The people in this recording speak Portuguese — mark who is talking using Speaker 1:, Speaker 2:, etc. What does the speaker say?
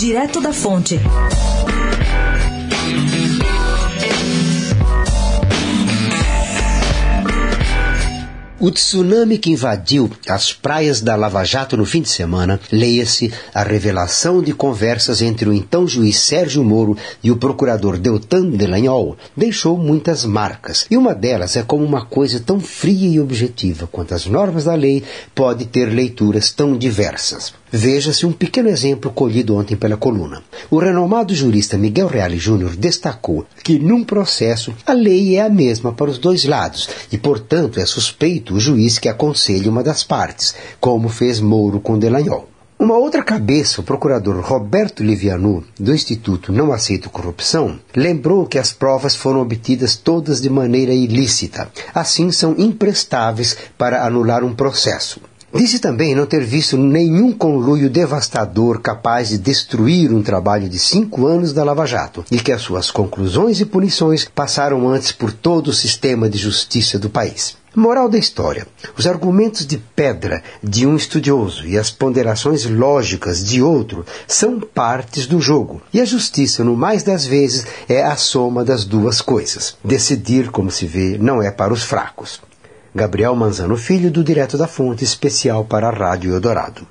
Speaker 1: Direto da Fonte.
Speaker 2: O tsunami que invadiu as praias da Lava Jato no fim de semana, leia-se a revelação de conversas entre o então juiz Sérgio Moro e o procurador Deltan Delagnol, deixou muitas marcas. E uma delas é como uma coisa tão fria e objetiva quanto as normas da lei pode ter leituras tão diversas. Veja-se um pequeno exemplo colhido ontem pela coluna. O renomado jurista Miguel Reale Júnior destacou que, num processo, a lei é a mesma para os dois lados e, portanto, é suspeito o juiz que aconselhe uma das partes, como fez Mouro com Delagnol. Uma outra cabeça, o procurador Roberto Livianu, do Instituto Não Aceito Corrupção, lembrou que as provas foram obtidas todas de maneira ilícita. Assim, são imprestáveis para anular um processo. Disse também não ter visto nenhum conluio devastador capaz de destruir um trabalho de cinco anos da Lava Jato e que as suas conclusões e punições passaram antes por todo o sistema de justiça do país. Moral da história: os argumentos de pedra de um estudioso e as ponderações lógicas de outro são partes do jogo, e a justiça, no mais das vezes, é a soma das duas coisas. Decidir, como se vê, não é para os fracos. Gabriel Manzano Filho, do Direto da Fonte, especial para a Rádio Eldorado.